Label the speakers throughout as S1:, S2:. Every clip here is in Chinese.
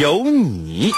S1: 有你。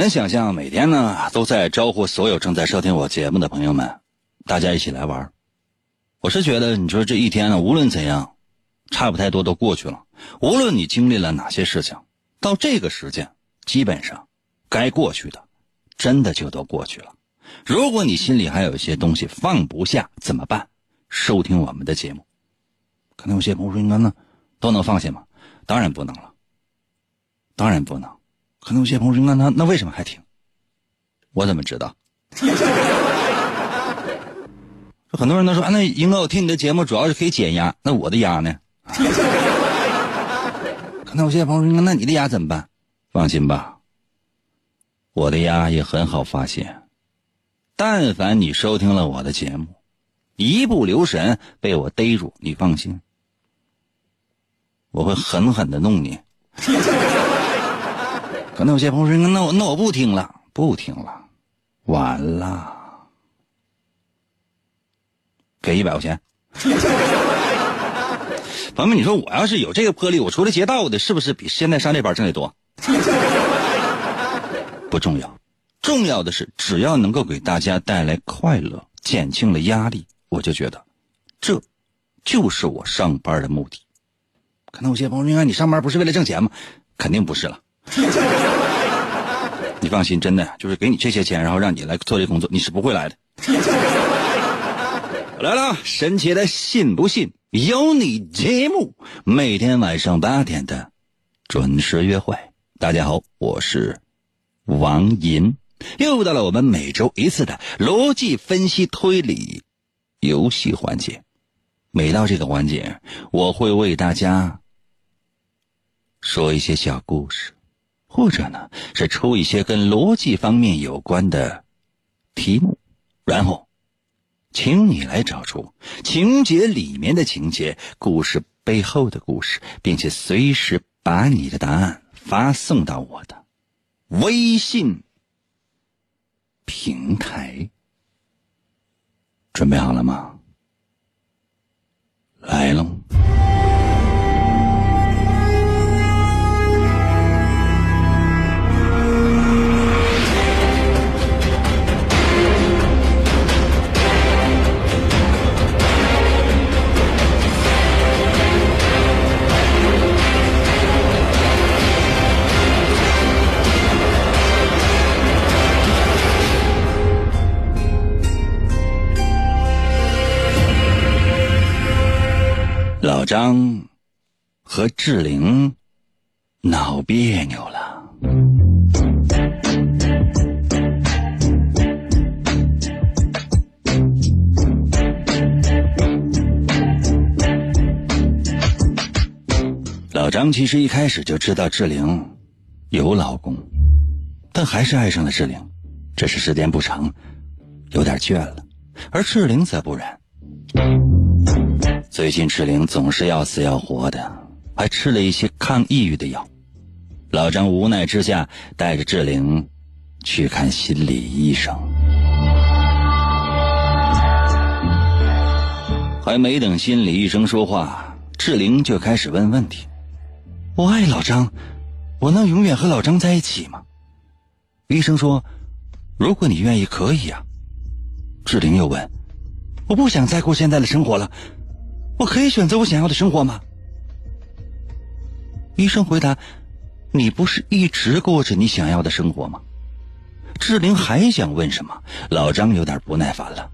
S2: 能想象，每天呢都在招呼所有正在收听我节目的朋友们，大家一起来玩。我是觉得，你说这一天呢，无论怎样，差不太多都过去了。无论你经历了哪些事情，到这个时间，基本上该过去的，真的就都过去了。如果你心里还有一些东西放不下，怎么办？收听我们的节目。可能有些朋友说：“那那都能放下吗？”当然不能了，当然不能。可能有些朋友说：“那那那为什么还听？”我怎么知道？很多人都说：“啊，那英哥，我听你的节目主要是可以减压，那我的压呢？” 可能有些朋友说：“那你的压怎么办？”放心吧，我的压也很好发现。但凡你收听了我的节目，一不留神被我逮住，你放心，我会狠狠的弄你。可能有些朋友说：“那我那我不听了，不听了，完了，给一百块钱。”朋友们，你说我要是有这个魄力，我出来劫道的，是不是比现在上这班挣得多？不重要，重要的是只要能够给大家带来快乐，减轻了压力，我就觉得，这，就是我上班的目的。可能有些朋友说：“你上班不是为了挣钱吗？”肯定不是了。你放心，真的就是给你这些钱，然后让你来做这工作，你是不会来的。来了，神奇的信不信由你节目，每天晚上八点的准时约会。大家好，我是王银，又到了我们每周一次的逻辑分析推理游戏环节。每到这个环节，我会为大家说一些小故事，或者呢是出一些跟逻辑方面有关的题目，然后。请你来找出情节里面的情节，故事背后的故事，并且随时把你的答案发送到我的微信平台。准备好了吗？来喽！老张和志玲闹别扭了。老张其实一开始就知道志玲有老公，但还是爱上了志玲，只是时间不长，有点倦了。而志玲则不然。最近志玲总是要死要活的，还吃了一些抗抑郁的药。老张无奈之下，带着志玲去看心理医生。还没等心理医生说话，志玲就开始问问题：“我爱老张，我能永远和老张在一起吗？”医生说：“如果你愿意，可以呀。”志玲又问：“我不想再过现在的生活了，我可以选择我想要的生活吗？医生回答：“你不是一直过着你想要的生活吗？”志玲还想问什么，老张有点不耐烦了。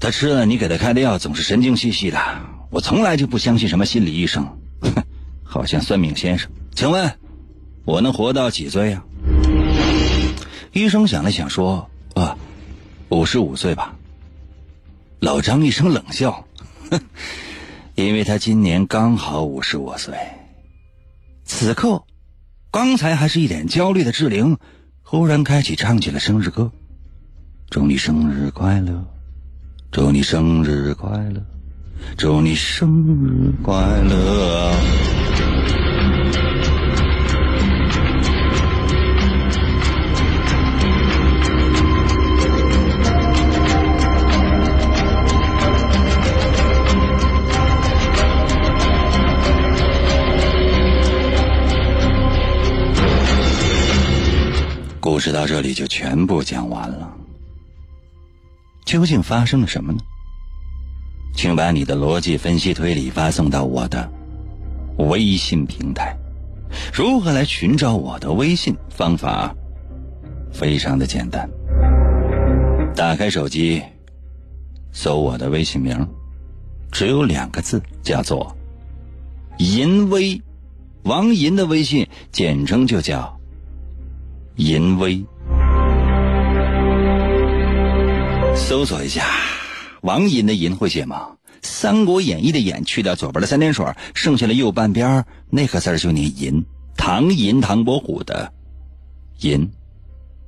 S2: 他吃了你给他开的药，总是神经兮兮的。我从来就不相信什么心理医生，哼好像算命先生。请问，我能活到几岁呀？医生想了想说：“啊，五十五岁吧。”老张一声冷笑，哼，因为他今年刚好五十五岁。此刻，刚才还是一脸焦虑的志玲，忽然开启唱起了生日歌：“祝你生日快乐，祝你生日快乐，祝你生日快乐。”事到这里就全部讲完了。究竟发生了什么呢？请把你的逻辑分析推理发送到我的微信平台。如何来寻找我的微信？方法非常的简单。打开手机，搜我的微信名，只有两个字，叫做“淫威”。王银的微信简称就叫。淫威，搜索一下，王银的银会写吗？《三国演义》的演去掉左边的三点水，剩下的右半边那个字就念淫。唐寅，唐伯虎的银，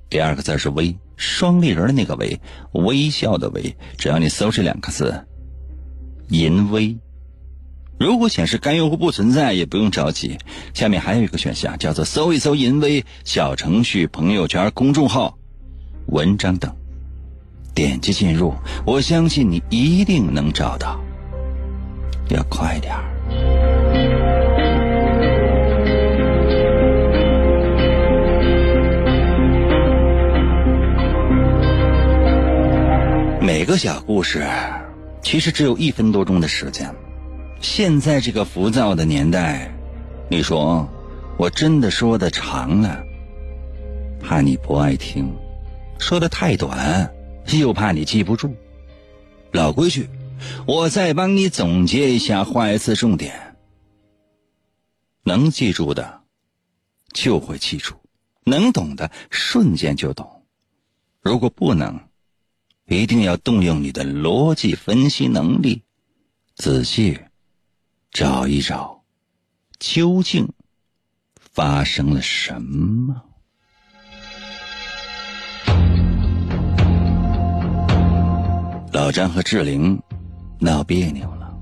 S2: 第二个字是微，双立人的那个微，微笑的微。只要你搜这两个字，淫威。如果显示该用户不存在，也不用着急。下面还有一个选项，叫做搜一搜“淫威”小程序、朋友圈、公众号、文章等，点击进入，我相信你一定能找到。要快点儿！每个小故事其实只有一分多钟的时间。现在这个浮躁的年代，你说我真的说的长了，怕你不爱听；说的太短，又怕你记不住。老规矩，我再帮你总结一下，画一次重点。能记住的就会记住，能懂的瞬间就懂。如果不能，一定要动用你的逻辑分析能力，仔细。找一找，究竟发生了什么？老张和志玲闹别扭了。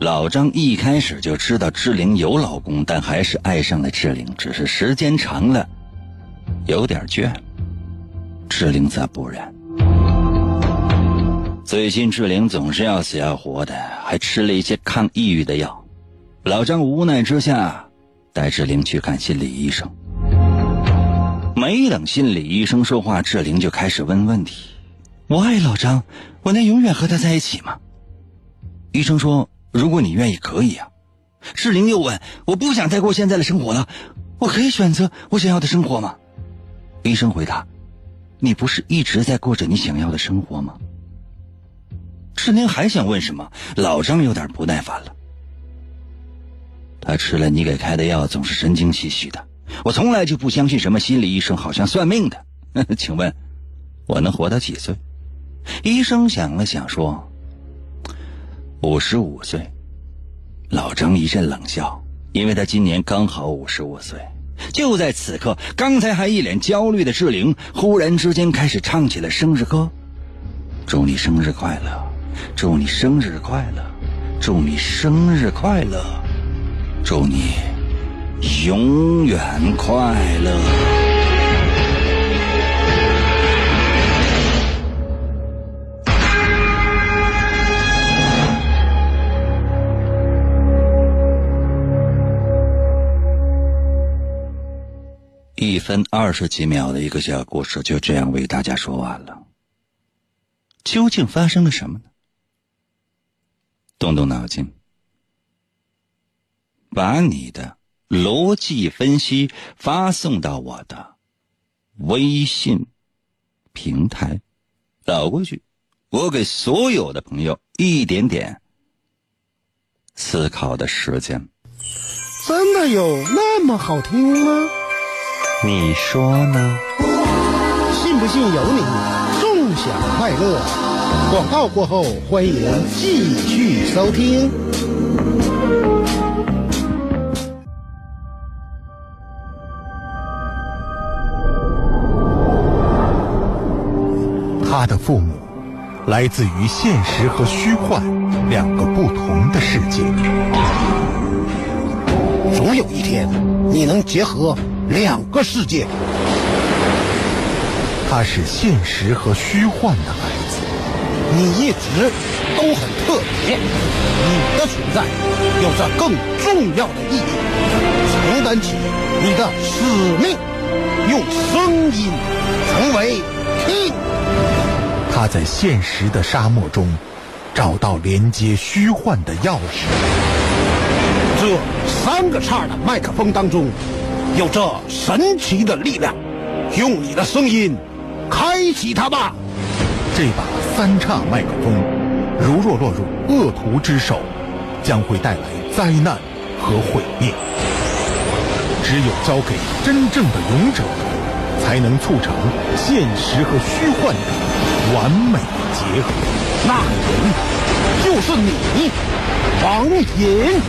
S2: 老张一开始就知道志玲有老公，但还是爱上了志玲，只是时间长了有点倦。志玲则不然。最近志玲总是要死要活的，还吃了一些抗抑郁的药。老张无奈之下，带志玲去看心理医生。没等心理医生说话，志玲就开始问问题：“我爱老张，我能永远和他在一起吗？”医生说：“如果你愿意，可以啊。”志玲又问：“我不想再过现在的生活了，我可以选择我想要的生活吗？”医生回答：“你不是一直在过着你想要的生活吗？”志玲还想问什么，老张有点不耐烦了。他吃了你给开的药，总是神经兮兮的。我从来就不相信什么心理医生，好像算命的。请问，我能活到几岁？医生想了想说：“五十五岁。”老张一阵冷笑，因为他今年刚好五十五岁。就在此刻，刚才还一脸焦虑的志玲，忽然之间开始唱起了生日歌：“祝你生日快乐。”祝你生日快乐！祝你生日快乐！祝你永远快乐！一分二十几秒的一个小故事，就这样为大家说完了。究竟发生了什么呢？动动脑筋，把你的逻辑分析发送到我的微信平台。老规矩，我给所有的朋友一点点思考的时间。
S3: 真的有那么好听吗？
S1: 你说呢？
S3: 信不信由你，纵享快乐。广告过后，欢迎继续收听。他的父母来自于现实和虚幻两个不同的世界。总有一天，你能结合两个世界。他是现实和虚幻的孩子，你一直都很特别，你的存在有着更重要的意义，承担起你的使命，用声音成为 king。他在现实的沙漠中找到连接虚幻的钥匙。这三个叉的麦克风当中，有着神奇的力量，用你的声音开启它吧。这把三叉麦克风，如若落入恶徒之手，将会带来灾难和毁灭。只有交给真正的勇者，才能促成现实和虚幻的完美结合。那人就是你，王隐。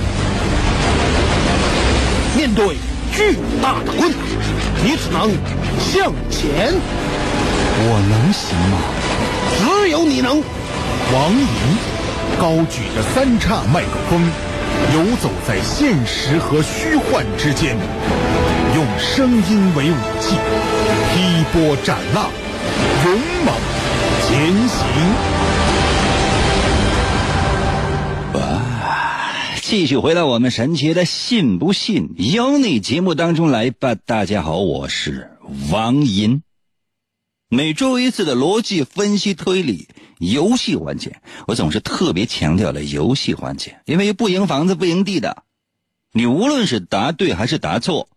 S3: 面对巨大的困难，你只能向前。
S2: 我能行吗？
S3: 只有你能。王莹高举着三叉麦克风，游走在现实和虚幻之间，用声音为武器，劈波斩浪，勇猛前行。
S2: 继续回到我们神奇的“信不信由你”节目当中来吧。大家好，我是王银。每周一次的逻辑分析推理游戏环节，我总是特别强调的游戏环节，因为不赢房子不赢地的。你无论是答对还是答错，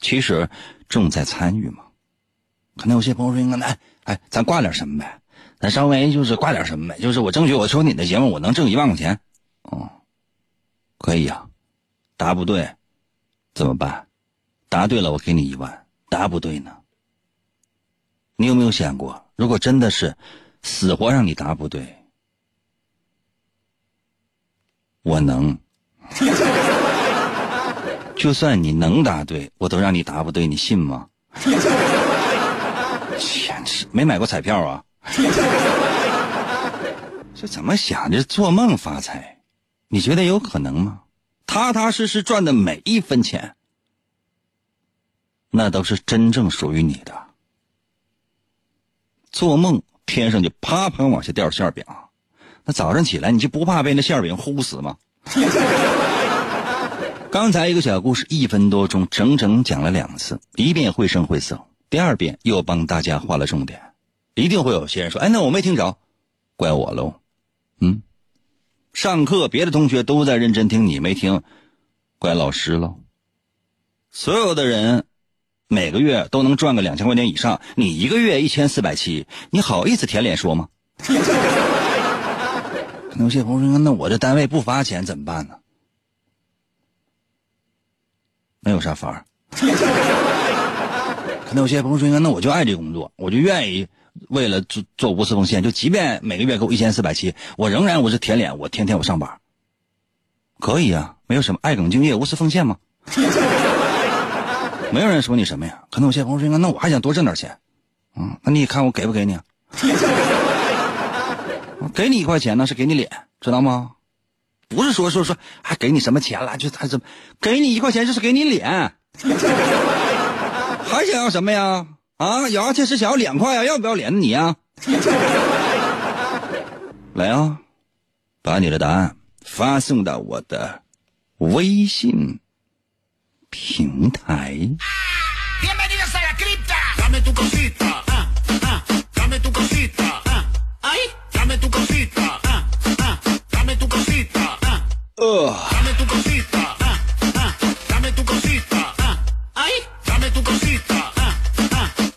S2: 其实重在参与嘛。可能有些朋友说：“那哎，咱挂点什么呗？咱稍微就是挂点什么呗？就是我争取我收你的节目，我能挣一万块钱。”哦。可以呀，答不对怎么办？答对了我给你一万，答不对呢？你有没有想过，如果真的是死活让你答不对，我能？就算你能答对，我都让你答不对，你信吗？简直没买过彩票啊！这怎么想着做梦发财？你觉得有可能吗？踏踏实实赚的每一分钱，那都是真正属于你的。做梦天上就啪啪往下掉馅饼，那早上起来你就不怕被那馅饼呼死吗？刚才一个小故事，一分多钟，整整讲了两次，一遍绘声绘色，第二遍又帮大家画了重点。一定会有些人说：“哎，那我没听着，怪我喽。”嗯。上课，别的同学都在认真听，你没听，怪老师喽。所有的人每个月都能赚个两千块钱以上，你一个月一千四百七，你好意思舔脸说吗？有些朋友说：“那我这单位不发钱怎么办呢？”没有啥法儿。可能有些朋友说：“那我就爱这工作，我就愿意。”为了做做无私奉献，就即便每个月给我一千四百七，我仍然我是舔脸，我天天我上班，可以啊，没有什么爱岗敬业无私奉献吗？没有人说你什么呀？可能有些朋友说，那我还想多挣点钱，嗯，那你看我给不给你？给你一块钱呢，是给你脸，知道吗？不是说说说还给你什么钱了，就他怎么给你一块钱就是给你脸，还想要什么呀？啊，有钱是想要两块啊，要不要脸你呀？来啊，把你的答案发送到我的微信平台？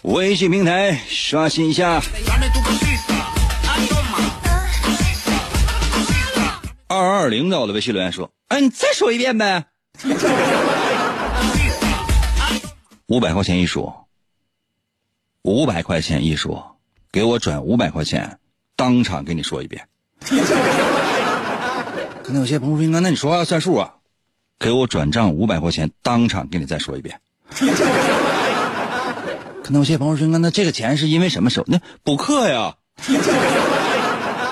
S2: 微信平台刷新一下。二二领导的微信留言说再说一遍呗呃微信平台刷新一下二二领导的微信留言说哎你再说一遍呗。五百块钱一说，五百块钱一说，给我转五百块钱，当场给你说一遍。可能有些朋友说：“那那你说话算数啊？”给我转账五百块钱，当场给你再说一遍。可能有些朋友说：“那那这个钱是因为什么收？那补课呀。”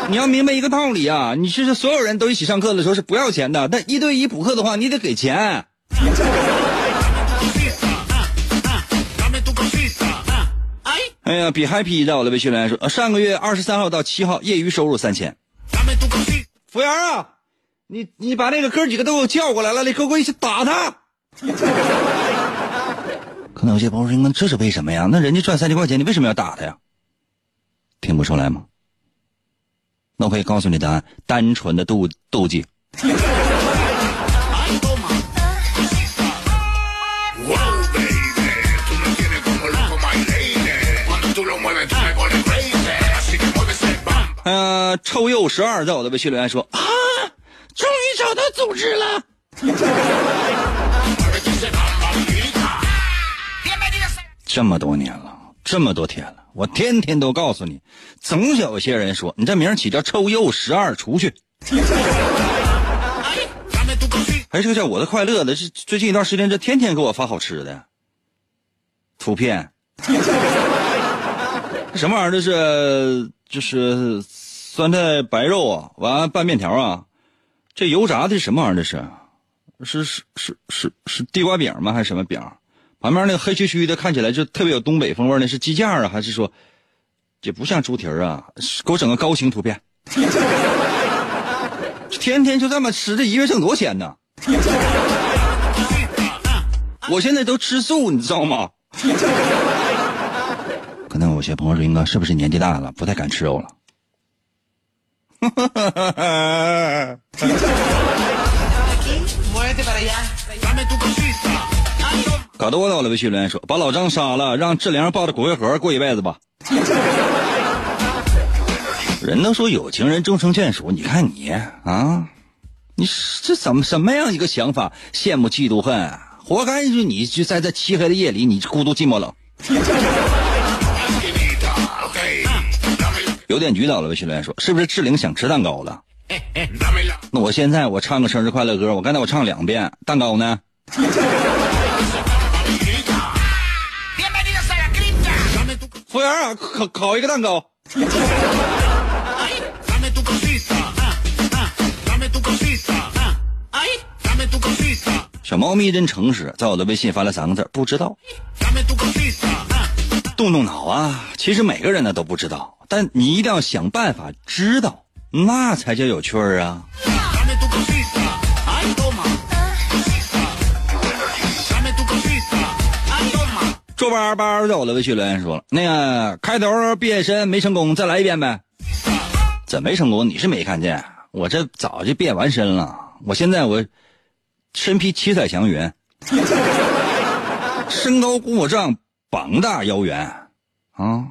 S2: 你要明白一个道理啊！你是所有人都一起上课的时候是不要钱的，但一对一补课的话，你得给钱。哎呀，比 happy 在我的微信留言说，上个月二十三号到七号业余收入三千。服务员啊，你你把那个哥几个都给我叫过来了，你跟我一起打他。可能有些朋友说，那这是为什么呀？那人家赚三千块钱，你为什么要打他呀？听不出来吗？那我可以告诉你答案：单纯的妒妒忌。臭鼬十二在我的微信留言说啊，终于找到组织了。这么多年了，这么多天了。我天天都告诉你，总有些人说你这名起叫臭鼬十二，出去。还是个叫我的快乐的，是最近一段时间这天天给我发好吃的图片。什么玩意儿？这是就是酸菜白肉啊，完拌面条啊。这油炸的什么玩意儿？这是是是是是是地瓜饼吗？还是什么饼？旁边那个黑黢黢的，看起来就特别有东北风味那，是鸡架啊，还是说，这不像猪蹄儿啊？给我整个高清图片，天天就这么吃，这一月挣多少钱呢？我现在都吃素，你知道吗？可能有些朋友说，应该是不是年纪大了，不太敢吃肉了？搞得我到了微信留言说：“把老张杀了，让志玲抱着骨灰盒过一辈子吧。”人都说有情人终成眷属，你看你啊，你这怎么什么样一个想法？羡慕嫉妒恨，活该！就你就在这漆黑的夜里，你孤独寂寞冷。有点局到了微信留言说：“是不是志玲想吃蛋糕了？”那我现在我唱个生日快乐歌，我刚才我唱两遍，蛋糕呢？服务员啊，烤烤一个蛋糕。小猫咪真诚实，在我的微信发了三个字：不知道。动动脑啊！其实每个人呢都不知道，但你一定要想办法知道，那才叫有趣儿啊。皱巴巴在我的微信留言说了，那个开头变身没成功，再来一遍呗。怎没成功？你是没看见？我这早就变完身了。我现在我身披七彩祥云，身高估我丈，膀大腰圆啊！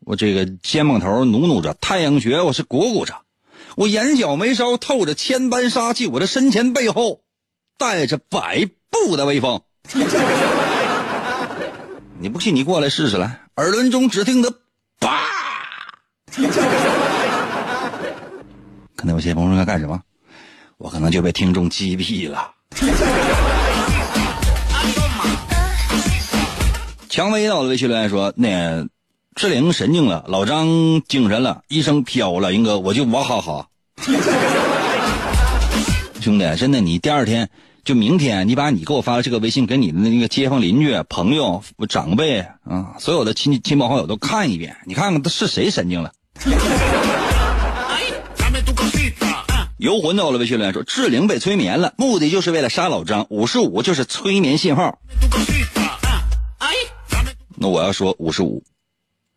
S2: 我这个肩膀头努努着太阳穴，我是鼓鼓着，我眼角眉梢透着千般杀气，我的身前背后带着百步的威风。你不信，你过来试试来。耳轮中只听得“啪”，可能有些朋友说干什么？我可能就被听众击毙了。蔷薇到了微信留言说：“那志玲神经了，老张精神了，医生飘了，英哥我就哇哈哈。”兄弟，真的，你第二天。就明天，你把你给我发的这个微信给你的那个街坊邻居、朋友、长辈啊，所有的亲亲朋好友都看一遍，你看看他是谁神经了。游魂到了微信留言说：“志玲被催眠了，目的就是为了杀老张。五十五就是催眠信号。”那我要说五十五，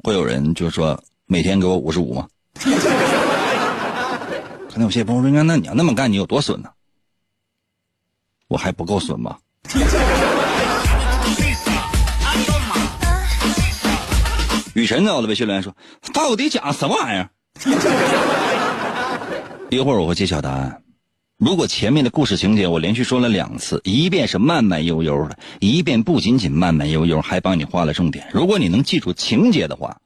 S2: 会有人就说每天给我五十五吗？可能有些朋友说：“那你要那么干，你有多损呢？”我还不够损吗？雨辰在我的微信留言说：“到底讲什么玩意儿？” 一会儿我会揭晓答案。如果前面的故事情节我连续说了两次，一遍是慢慢悠悠的，一遍不仅仅慢慢悠悠，还帮你画了重点。如果你能记住情节的话，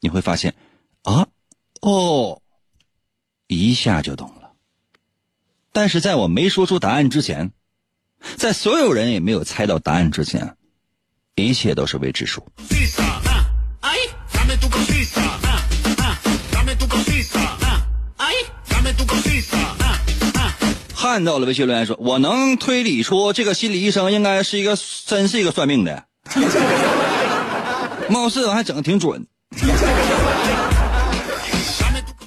S2: 你会发现，啊，哦，一下就懂了。但是在我没说出答案之前，在所有人也没有猜到答案之前，一切都是未知数。看到了微信留言说：“我能推理出这个心理医生应该是一个，真是一个算命的，貌似还整的挺准。”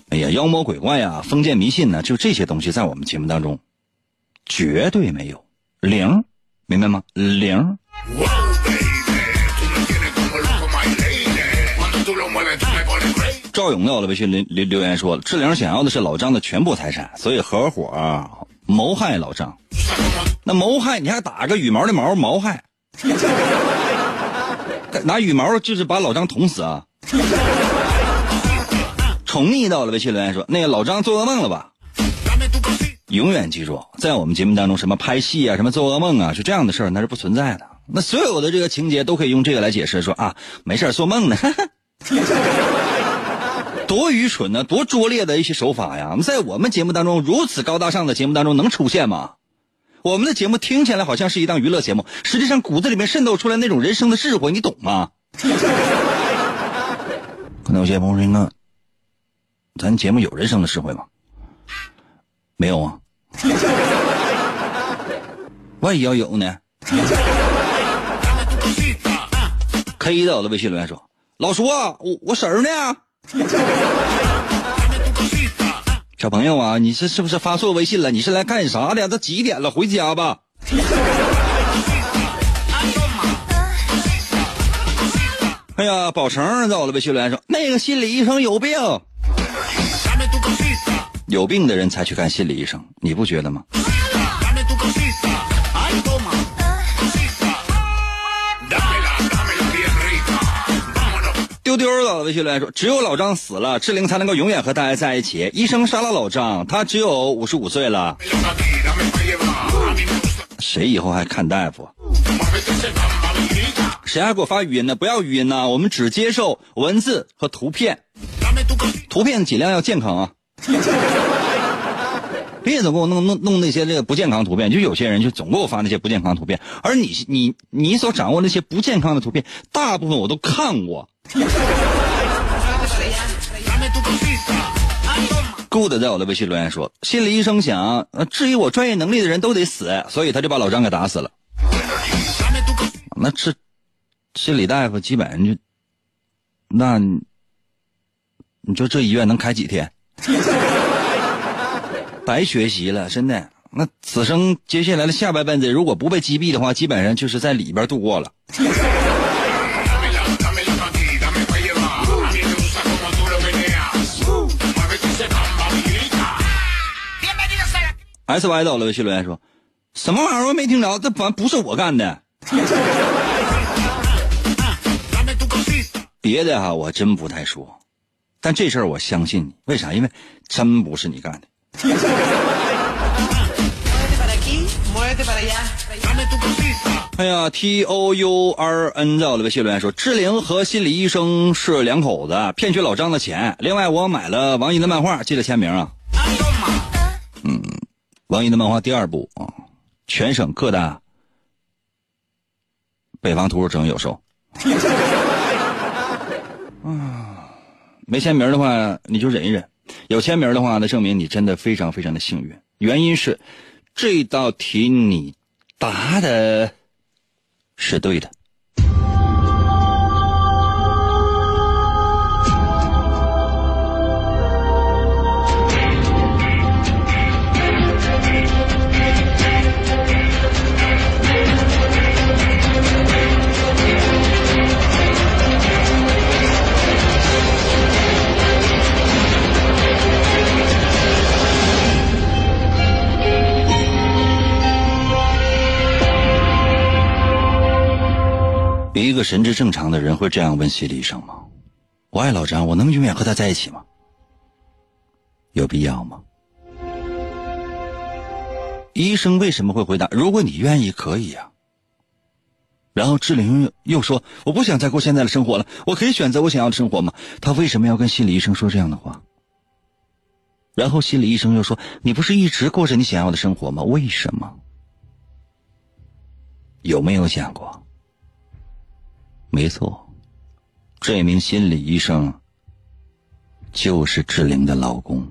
S2: 哎呀，妖魔鬼怪呀，封建迷信呢，就这些东西在我们节目当中绝对没有零，明白吗？零。赵勇在我的微信留留留言说：“志玲想要的是老张的全部财产，所以合伙。”谋害老张，那谋害你还打个羽毛的毛谋害，拿羽毛就是把老张捅死啊！宠溺到了微信留言说：“那个老张做噩梦了吧？”永远记住，在我们节目当中，什么拍戏啊，什么做噩梦啊，就这样的事儿那是不存在的。那所有的这个情节都可以用这个来解释，说啊，没事做梦呢。多愚蠢呢，多拙劣的一些手法呀！在我们节目当中，如此高大上的节目当中能出现吗？我们的节目听起来好像是一档娱乐节目，实际上骨子里面渗透出来那种人生的智慧，你懂吗？可能有些朋友说：“那咱节目有人生的智慧吗？”没有啊。万一要有呢？K 的我的微信留言说：“老叔啊，我我婶儿呢？” 小朋友啊，你这是不是发错微信了？你是来干啥的？都几点了？回家吧。哎呀，宝成在我的微信留言说，那个心理医生有病，有病的人才去看心理医生，你不觉得吗？丢丢的微信来说：“只有老张死了，志玲才能够永远和大家在一起。医生杀了老张，他只有五十五岁了。谁以后还看大夫？谁还给我发语音呢？不要语音呢，我们只接受文字和图片，图片尽量要健康啊！别总给我弄弄弄那些这个不健康图片，就有些人就总给我发那些不健康图片，而你你你所掌握那些不健康的图片，大部分我都看过。” Good 在我的微信留言说：“心理医生想，质疑我专业能力的人都得死，所以他就把老张给打死了。那这心理大夫基本上就，那你说这医院能开几天？白学习了，真的。那此生接下来的下半辈子，如果不被击毙的话，基本上就是在里边度过了。” S Y 到了微信留言说：“什么玩意儿？我没听着，这反不是我干的。别的哈，我真不太说，但这事儿我相信你。为啥？因为真不是你干的。”哎呀，T O U R N 在我的微信留言说：“志玲和心理医生是两口子，骗取老张的钱。另外，我买了王银的漫画，记得签名啊。”嗯。王一的漫画第二部啊，全省各大北方图书城有售。啊，没签名的话你就忍一忍，有签名的话那证明你真的非常非常的幸运。原因是这道题你答的是对的。一个神志正常的人会这样问心理医生吗？我爱老张，我能永远和他在一起吗？有必要吗？医生为什么会回答？如果你愿意，可以呀。然后志玲又说：“我不想再过现在的生活了，我可以选择我想要的生活吗？”他为什么要跟心理医生说这样的话？然后心理医生又说：“你不是一直过着你想要的生活吗？为什么？”有没有想过？没错，这名心理医生就是志玲的老公。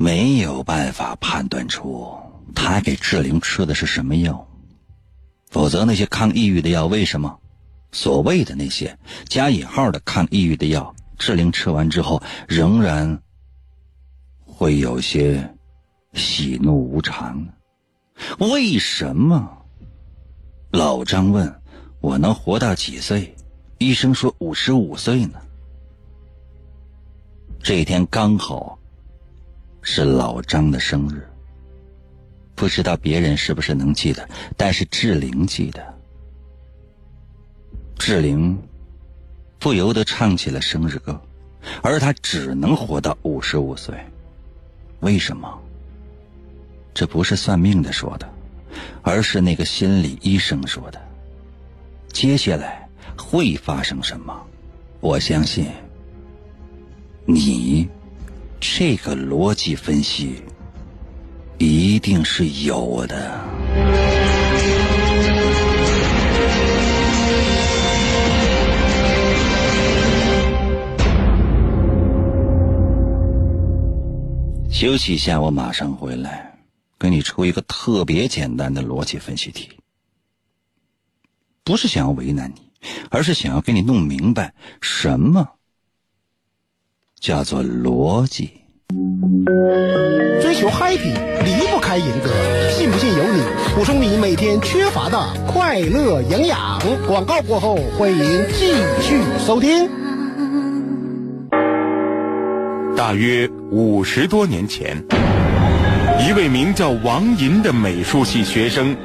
S2: 没有办法判断出他给志玲吃的是什么药，否则那些抗抑郁的药为什么？所谓的那些加引号的抗抑郁的药，志玲吃完之后仍然会有些喜怒无常？为什么？老张问：“我能活到几岁？”医生说：“五十五岁呢。”这一天刚好。是老张的生日，不知道别人是不是能记得，但是志玲记得。志玲不由得唱起了生日歌，而她只能活到五十五岁，为什么？这不是算命的说的，而是那个心理医生说的。接下来会发生什么？我相信你。这个逻辑分析一定是有的。休息一下，我马上回来，给你出一个特别简单的逻辑分析题。不是想要为难你，而是想要给你弄明白什么。叫做逻辑。
S3: 追求 happy 离不开银哥，信不信由你。补充你每天缺乏的快乐营养。广告过后，欢迎继续收听。
S4: 大约五十多年前，一位名叫王银的美术系学生，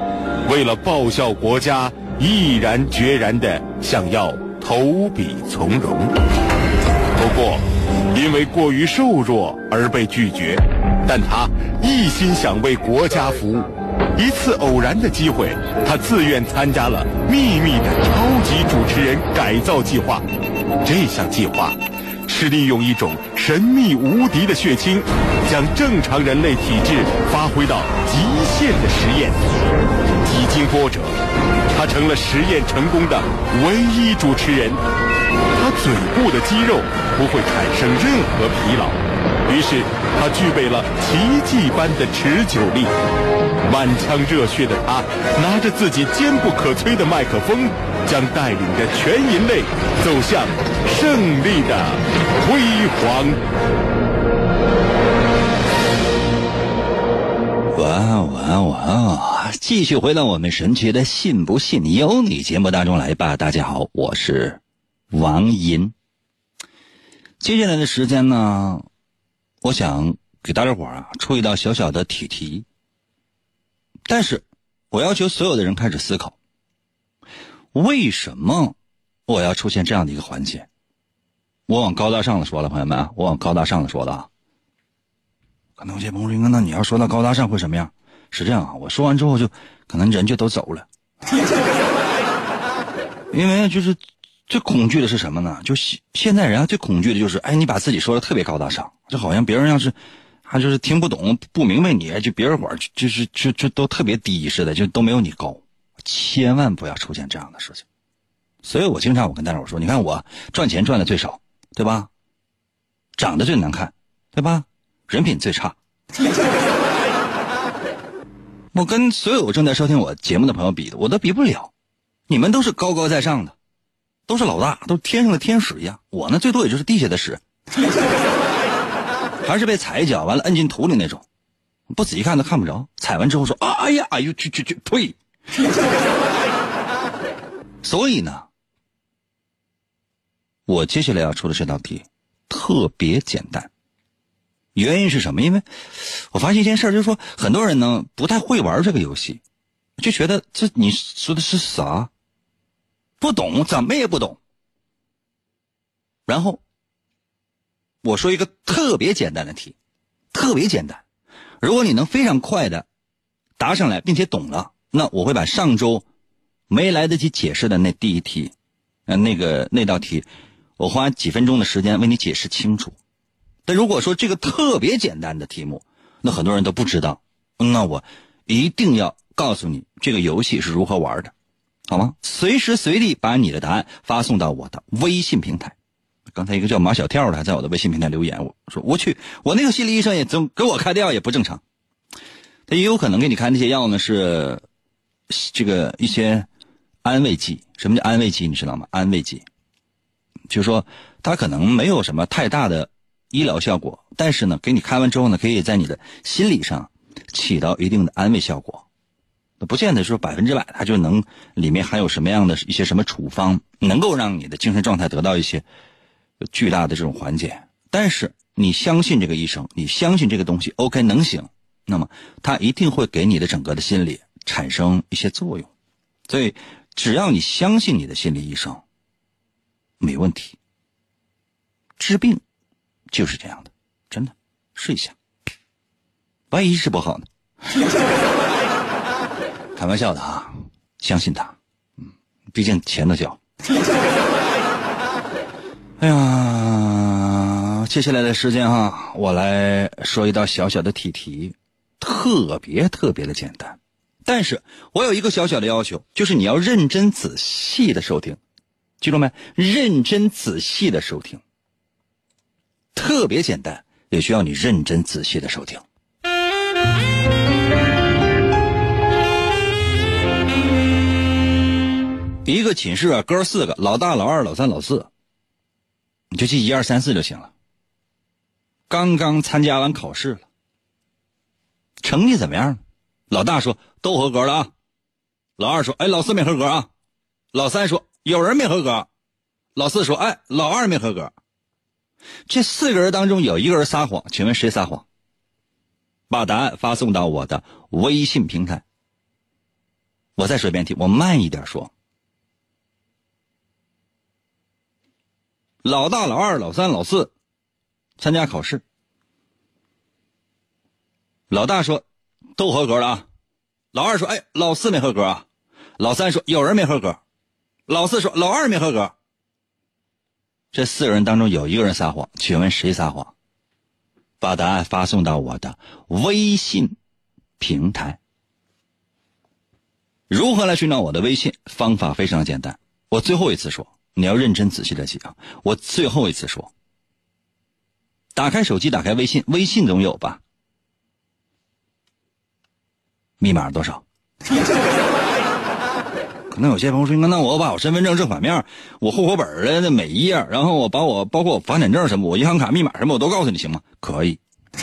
S4: 为了报效国家，毅然决然的想要投笔从戎。不过，因为过于瘦弱而被拒绝，但他一心想为国家服务。一次偶然的机会，他自愿参加了秘密的超级主持人改造计划。这项计划是利用一种神秘无敌的血清，将正常人类体质发挥到极限的实验。几经波折，他成了实验成功的唯一主持人。他嘴部的肌肉不会产生任何疲劳，于是他具备了奇迹般的持久力。满腔热血的他，拿着自己坚不可摧的麦克风，将带领着全人类走向胜利的辉煌。
S2: 哇哇哇！继续回到我们神奇的“信不信由你”节目当中来吧。大家好，我是。王银，接下来的时间呢，我想给大家伙啊出一道小小的题题。但是，我要求所有的人开始思考：为什么我要出现这样的一个环节？我往高大上的说了，朋友们，我往高大上的说的啊。可能有些朋友说：“那你要说到高大上会什么样？”是这样啊，我说完之后就可能人就都走了，因为就是。最恐惧的是什么呢？就现现在人啊，最恐惧的就是，哎，你把自己说的特别高大上，就好像别人要是，他就是听不懂、不明白你，就别人伙儿就是就就都特别低似的，就都没有你高。千万不要出现这样的事情。所以我经常我跟大伙说，你看我赚钱赚的最少，对吧？长得最难看，对吧？人品最差。我跟所有正在收听我节目的朋友比的，我都比不了。你们都是高高在上的。都是老大，都天上的天使一样。我呢，最多也就是地下的屎，还是被踩一脚完了摁进土里那种，不仔细看都看不着。踩完之后说：“啊，哎呀，哎呦，去去去，呸！” 所以呢，我接下来要出的这道题特别简单。原因是什么？因为我发现一件事，就是说很多人呢不太会玩这个游戏。就觉得这你说的是啥？不懂，怎么也不懂。然后我说一个特别简单的题，特别简单。如果你能非常快的答上来，并且懂了，那我会把上周没来得及解释的那第一题，呃，那个那道题，我花几分钟的时间为你解释清楚。但如果说这个特别简单的题目，那很多人都不知道，那我一定要告诉你这个游戏是如何玩的，好吗？随时随地把你的答案发送到我的微信平台。刚才一个叫马小跳的还在我的微信平台留言，我说我去，我那个心理医生也总给我开的药也不正常，他也有可能给你开那些药呢是这个一些安慰剂。什么叫安慰剂？你知道吗？安慰剂，就是说他可能没有什么太大的医疗效果，但是呢，给你开完之后呢，可以在你的心理上起到一定的安慰效果。那不见得说百分之百，它就能里面含有什么样的一些什么处方，能够让你的精神状态得到一些。巨大的这种缓解，但是你相信这个医生，你相信这个东西，OK 能行，那么他一定会给你的整个的心理产生一些作用，所以只要你相信你的心理医生，没问题。治病就是这样的，真的试一下，万一治不好呢？开玩笑的啊，相信他，嗯，毕竟钱都交。哎呀，接下来的时间哈，我来说一道小小的题题，特别特别的简单，但是我有一个小小的要求，就是你要认真仔细的收听，记住没？认真仔细的收听，特别简单，也需要你认真仔细的收听。一个寝室啊，哥四个，老大、老二、老三、老四。你就记一二三四就行了。刚刚参加完考试了，成绩怎么样？老大说都合格了啊。老二说：“哎，老四没合格啊。”老三说：“有人没合格。”老四说：“哎，老二没合格。”这四个人当中有一个人撒谎，请问谁撒谎？把答案发送到我的微信平台。我再说一遍题，我慢一点说。老大、老二、老三、老四参加考试。老大说都合格了啊，老二说哎老四没合格啊，老三说有人没合格，老四说老二没合格。这四个人当中有一个人撒谎，请问谁撒谎？把答案发送到我的微信平台。如何来寻找我的微信？方法非常简单，我最后一次说。你要认真仔细的记啊！我最后一次说，打开手机，打开微信，微信总有吧？密码多少？可能有些朋友说，那我把我身份证正反面、我户口本的那每一页，然后我把我包括我房产证什么、我银行卡密码什么，我都告诉你，行吗？可以。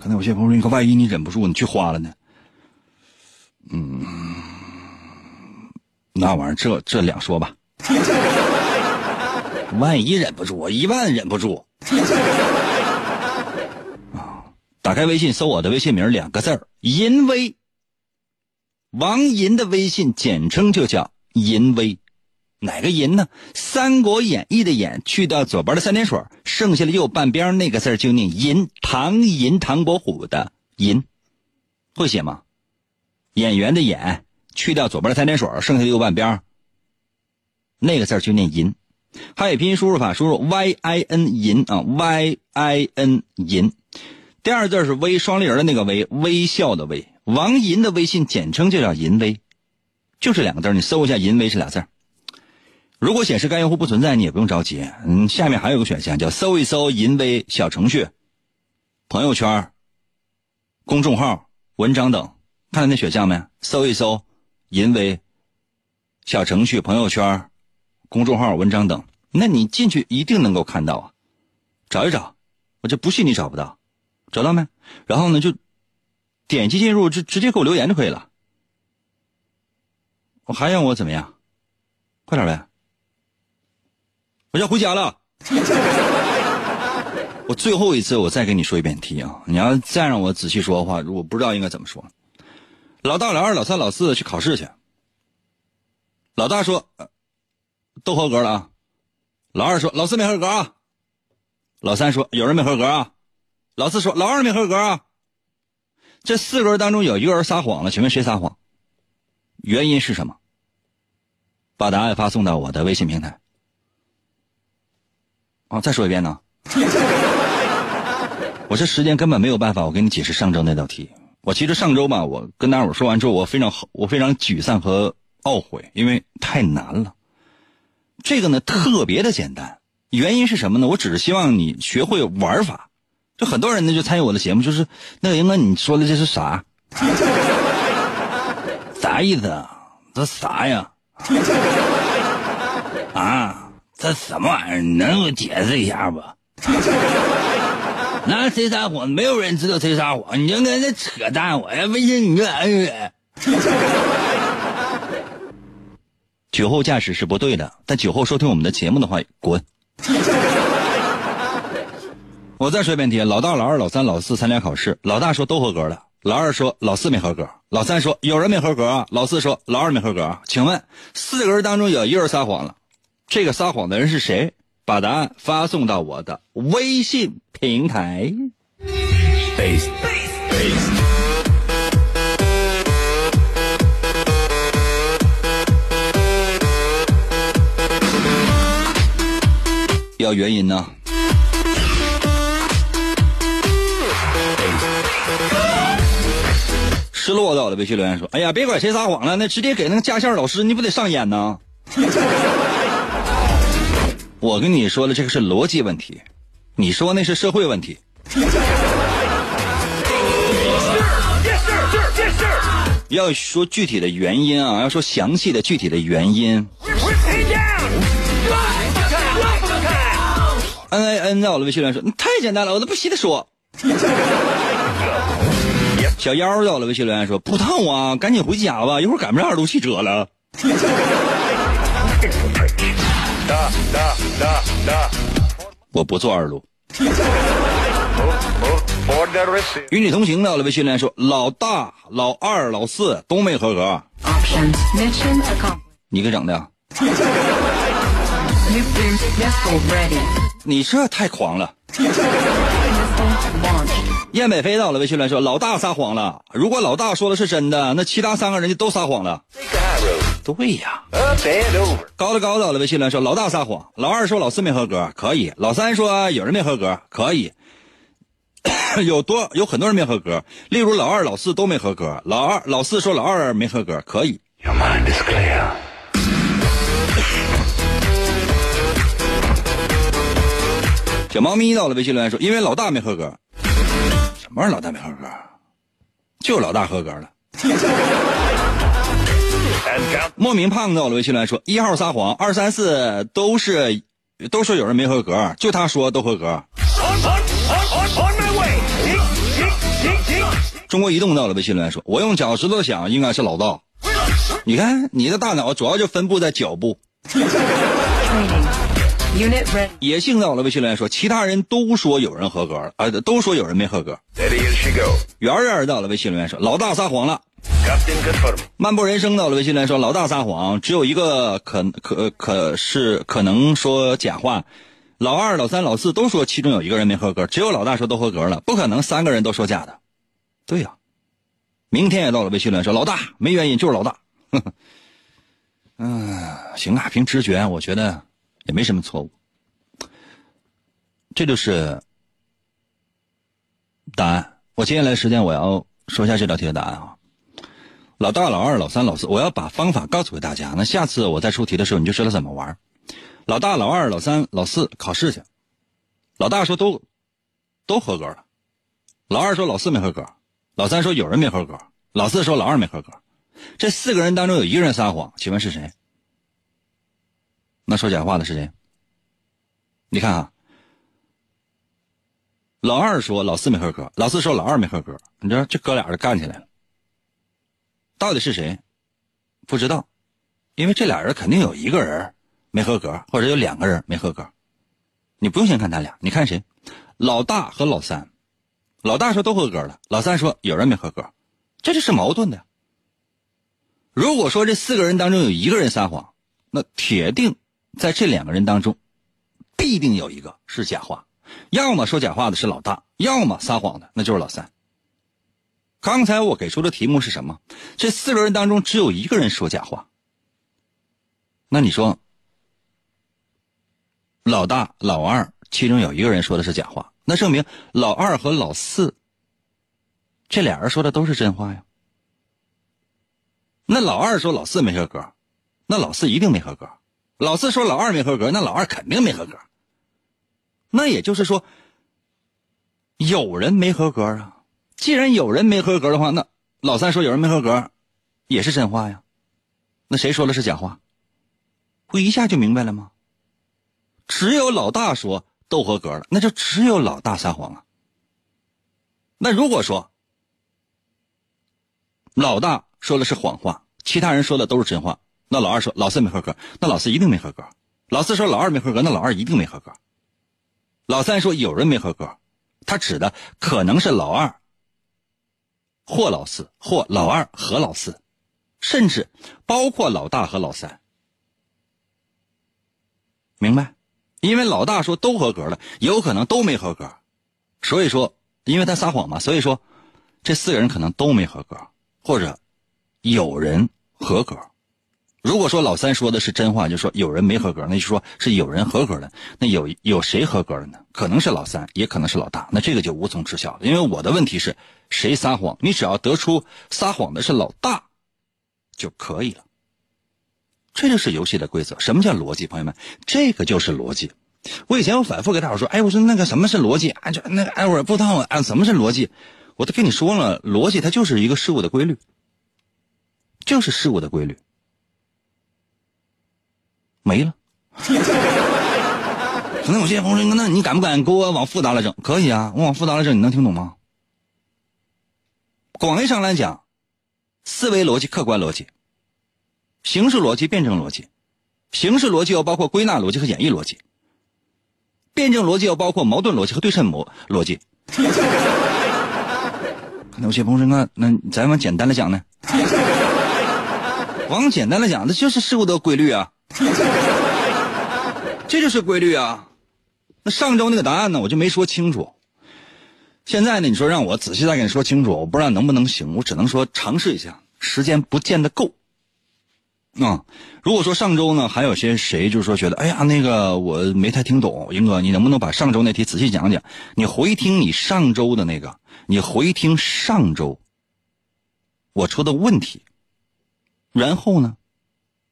S2: 可能有些朋友说，你万一你忍不住，你去花了呢？嗯。那玩意儿，这这两说吧。万一忍不住，我一万忍不住。啊！打开微信，搜我的微信名两个字儿“淫威”。王银的微信简称就叫“淫威”，哪个“淫”呢？《三国演义》的“演”去掉左边的三点水，剩下的右半边那个字就念“银”。唐寅，唐伯虎的“银”，会写吗？演员的“演”。去掉左边的三点水，剩下的右半边那个字就念“银”。汉语拼音输入法，输入 y i n 银啊，y i n 银。第二字是微双立人的那个微，微笑的微。王银的微信简称就叫“银微”，就这两个字你搜一下“银微”是俩字如果显示该用户不存在，你也不用着急。嗯，下面还有个选项叫搜一搜“银微”小程序、朋友圈、公众号、文章等，看到那选项没？搜一搜。因为小程序、朋友圈、公众号、文章等，那你进去一定能够看到啊！找一找，我就不信你找不到，找到没？然后呢，就点击进入，就直接给我留言就可以了。我还要我怎么样？快点呗！我要回家了。我最后一次，我再跟你说一遍题啊！你要再让我仔细说的话，我不知道应该怎么说。老大、老二、老三、老四去考试去。老大说：“都合格了啊。”老二说：“老四没合格啊。”老三说：“有人没合格啊。”老四说：“老二没合格啊。”这四个人当中有一个人撒谎了，请问谁撒谎？原因是什么？把答案发送到我的微信平台。哦，再说一遍呢。我这时间根本没有办法，我给你解释上周那道题。我其实上周吧，我跟大伙说完之后，我非常我非常沮丧和懊悔，因为太难了。这个呢特别的简单，原因是什么呢？我只是希望你学会玩法。就很多人呢就参与我的节目，就是那个英哥，你说的这是啥？啥意思啊？这啥呀？啊，这什么玩意儿？你能给我解释一下不？那谁撒谎？没有人知道谁撒谎。你就在那扯淡！我要微信你干啥去？酒后驾驶是不对的，但酒后收听我们的节目的话，滚！我再说一遍题：老大、老二、老三、老四参加考试，老大说都合格了，老二说老四没合格，老三说有人没合格，老四说老二没合格。请问四个人当中有一个人撒谎了，这个撒谎的人是谁？把答案发送到我的微信平台。要原因呢？失落到了微信留言说：“哎呀，别管谁撒谎了，那直接给那个驾校老师，你不得上演呢？”我跟你说了，这个是逻辑问题，你说那是社会问题。要说具体的原因啊，要说详细的具体的原因。N A N 在我的微信留言说：“你太简单了，我都不稀得说。”小妖在我的微信留言说：“不烫啊，赶紧回家吧，一会儿赶不上二路汽车了。”我不坐二路。与你同行的我的微信留言说：“老大、老二、老四都没合格。”你给整的？你这太狂了！燕北飞到了微信来说：“老大撒谎了。如果老大说的是真的，那其他三个人就都撒谎了。”对呀。高的高到了微信来说：“老大撒谎。老二说老四没合格，可以。老三说有人没合格，可以。有多有很多人没合格，例如老二、老四都没合格。老二、老四说老二没合格，可以。”小猫咪到了微信留言说：“因为老大没合格。”什么玩意儿？老大没合格，就老大合格了。莫名胖到了微信来说：“一号撒谎，二三四都是都说有人没合格，就他说都合格。”中国移动到了微信来说：“我用脚趾头想，应该是老大。你看你的大脑主要就分布在脚部。”野性在我的微信留言说，其他人都说有人合格了，啊，都说有人没合格。圆圆到了微信留言说，老大撒谎了。漫步人生到了微信来说，老大撒谎，只有一个可可可是可能说假话。老二、老三、老四都说其中有一个人没合格，只有老大说都合格了，不可能三个人都说假的。对呀，明天也到了微信来说，老大没原因，就是老大。嗯，行啊，凭直觉，我觉得。也没什么错误，这就是答案。我接下来时间我要说一下这道题的答案啊。老大、老二、老三、老四，我要把方法告诉给大家。那下次我再出题的时候，你就知道怎么玩。老大、老二、老三、老四考试去，老大说都都合格了，老二说老四没合格，老三说有人没合格，老四说老二没合格。这四个人当中有一个人撒谎，请问是谁？那说假话的是谁？你看啊，老二说老四没合格，老四说老二没合格，你知道这哥俩就干起来了。到底是谁？不知道，因为这俩人肯定有一个人没合格，或者有两个人没合格。你不用先看他俩，你看谁？老大和老三，老大说都合格了，老三说有人没合格，这就是矛盾的。如果说这四个人当中有一个人撒谎，那铁定在这两个人当中，必定有一个是假话。要么说假话的是老大，要么撒谎的那就是老三。刚才我给出的题目是什么？这四个人当中只有一个人说假话。那你说，老大、老二其中有一个人说的是假话，那证明老二和老四这俩人说的都是真话呀。那老二说老四没合格，那老四一定没合格；老四说老二没合格，那老二肯定没合格。那也就是说，有人没合格啊。既然有人没合格的话，那老三说有人没合格，也是真话呀。那谁说的是假话？不一下就明白了吗？只有老大说都合格了，那就只有老大撒谎了。那如果说老大说的是谎话，其他人说的都是真话，那老二说老四没合格，那老四一定没合格；老四说老二没合格，那老二一定没合格。老三说有人没合格，他指的可能是老二，霍老四，或老二和老四，甚至包括老大和老三。明白？因为老大说都合格了，有可能都没合格，所以说，因为他撒谎嘛，所以说，这四个人可能都没合格，或者有人合格。如果说老三说的是真话，就说有人没合格，那就说是有人合格的。那有有谁合格了呢？可能是老三，也可能是老大。那这个就无从知晓了。因为我的问题是，谁撒谎？你只要得出撒谎的是老大，就可以了。这就是游戏的规则。什么叫逻辑？朋友们，这个就是逻辑。我以前我反复给大伙说，哎，我说那个什么是逻辑？啊，就那个哎，我不知道啊，什么是逻辑？我都跟你说了，逻辑它就是一个事物的规律，就是事物的规律。没了。可能有些朋友说：“那你敢不敢给我往复杂了整？”可以啊，我往复杂了整，你能听懂吗？广义上来讲，思维逻辑、客观逻辑、形式逻辑、辩证逻辑。形式逻辑要包括归纳逻辑和演绎逻辑，辩证逻辑要包括矛盾逻辑和对称模逻辑。可能有些朋友说：“那那咱往简单的讲呢？”往简单来讲，那就是事物的规律啊。这就是规律啊！那上周那个答案呢，我就没说清楚。现在呢，你说让我仔细再给你说清楚，我不知道能不能行。我只能说尝试一下，时间不见得够。啊，如果说上周呢，还有些谁就是说觉得，哎呀，那个我没太听懂，英哥，你能不能把上周那题仔细讲讲？你回听你上周的那个，你回听上周我出的问题，然后呢？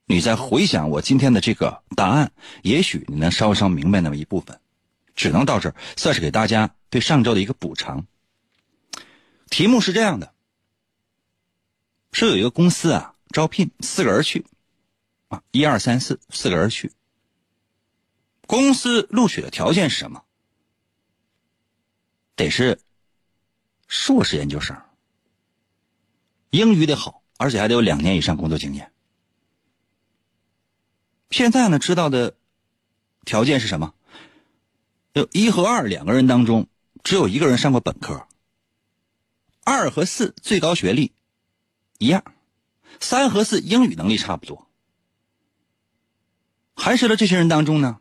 S2: 你再回想我今天的这个答案，也许你能稍稍明白那么一部分。只能到这儿，算是给大家对上周的一个补偿。题目是这样的：说有一个公司啊，招聘四个人去，啊，一二三四四个人去。公司录取的条件是什么？得是硕士研究生，英语得好，而且还得有两年以上工作经验。现在呢，知道的条件是什么？就一和二两个人当中，只有一个人上过本科。二和四最高学历一样，三和四英语能力差不多。还是的这些人当中呢，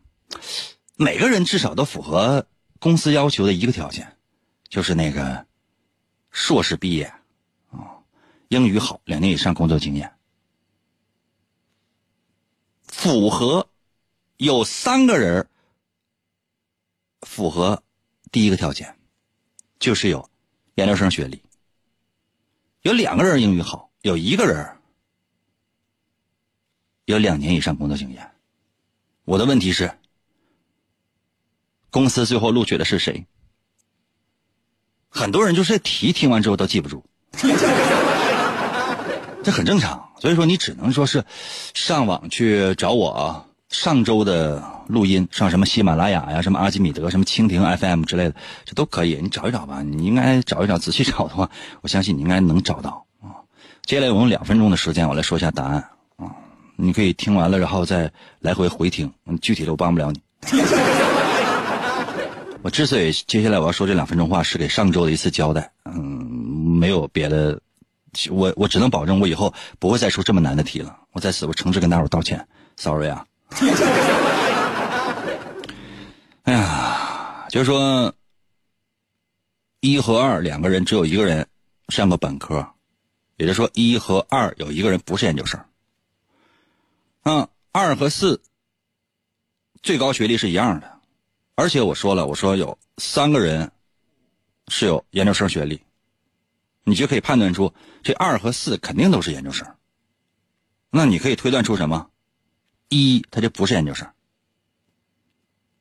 S2: 每个人至少都符合公司要求的一个条件，就是那个硕士毕业啊，英语好，两年以上工作经验。符合有三个人符合第一个条件，就是有研究生学历；有两个人英语好，有一个人有两年以上工作经验。我的问题是，公司最后录取的是谁？很多人就是题听完之后都记不住。这很正常，所以说你只能说是上网去找我上周的录音，上什么喜马拉雅呀、什么阿基米德、什么蜻蜓 FM 之类的，这都可以。你找一找吧，你应该找一找，仔细找的话，我相信你应该能找到啊。接下来我用两分钟的时间，我来说一下答案啊。你可以听完了，然后再来回回听。具体的我帮不了你。我之所以接下来我要说这两分钟话，是给上周的一次交代，嗯，没有别的。我我只能保证我以后不会再出这么难的题了。我在此我诚挚跟大伙道歉，sorry 啊。哎呀，就是说，一和二两个人只有一个人上过本科，也就是说一和二有一个人不是研究生。嗯，二和四最高学历是一样的，而且我说了，我说有三个人是有研究生学历，你就可以判断出这二和四肯定都是研究生。那你可以推断出什么？一他就不是研究生。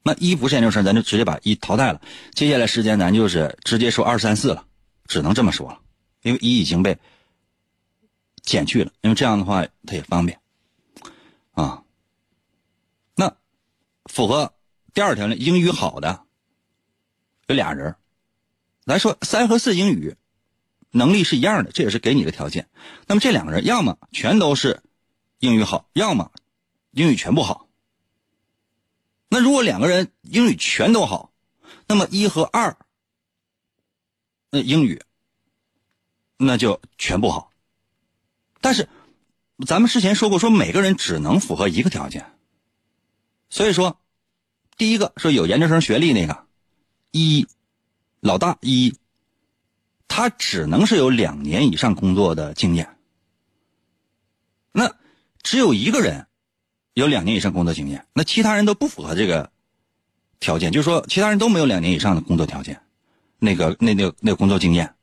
S2: 那一不是研究生，咱就直接把一淘汰了。接下来时间咱就是直接说二三四了，只能这么说了，因为一已经被减去了，因为这样的话它也方便啊。那符合第二条呢？英语好的有俩人，咱说三和四英语能力是一样的，这也是给你的条件。那么这两个人要么全都是英语好，要么英语全不好。那如果两个人英语全都好，那么一和二，那英语那就全不好。但是咱们之前说过，说每个人只能符合一个条件。所以说，第一个说有研究生学历那个一老大一，他只能是有两年以上工作的经验。那只有一个人。有两年以上工作经验，那其他人都不符合这个条件，就是说其他人都没有两年以上的工作条件，那个那那那个工作经验。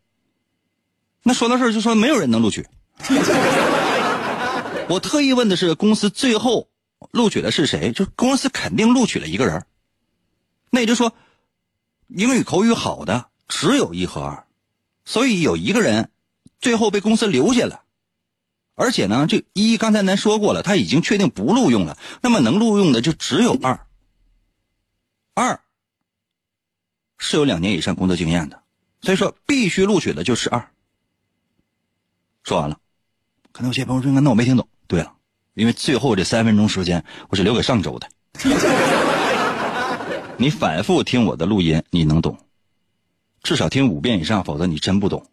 S2: 那说到这儿就说没有人能录取。我特意问的是公司最后录取的是谁？就公司肯定录取了一个人。那也就是说，英语口语好的只有一和二，所以有一个人最后被公司留下了。而且呢，这一刚才咱说过了，他已经确定不录用了，那么能录用的就只有二。二是有两年以上工作经验的，所以说必须录取的就是二。说完了，可能有些朋友说：“那我没听懂。”对了，因为最后这三分钟时间我是留给上周的，你反复听我的录音，你能懂，至少听五遍以上，否则你真不懂。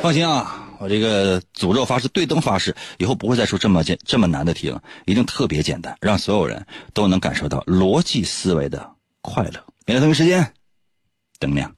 S2: 放心啊。我这个诅咒发誓、对灯发誓，以后不会再出这么简、这么难的题了，一定特别简单，让所有人都能感受到逻辑思维的快乐。明天同一时间，灯亮。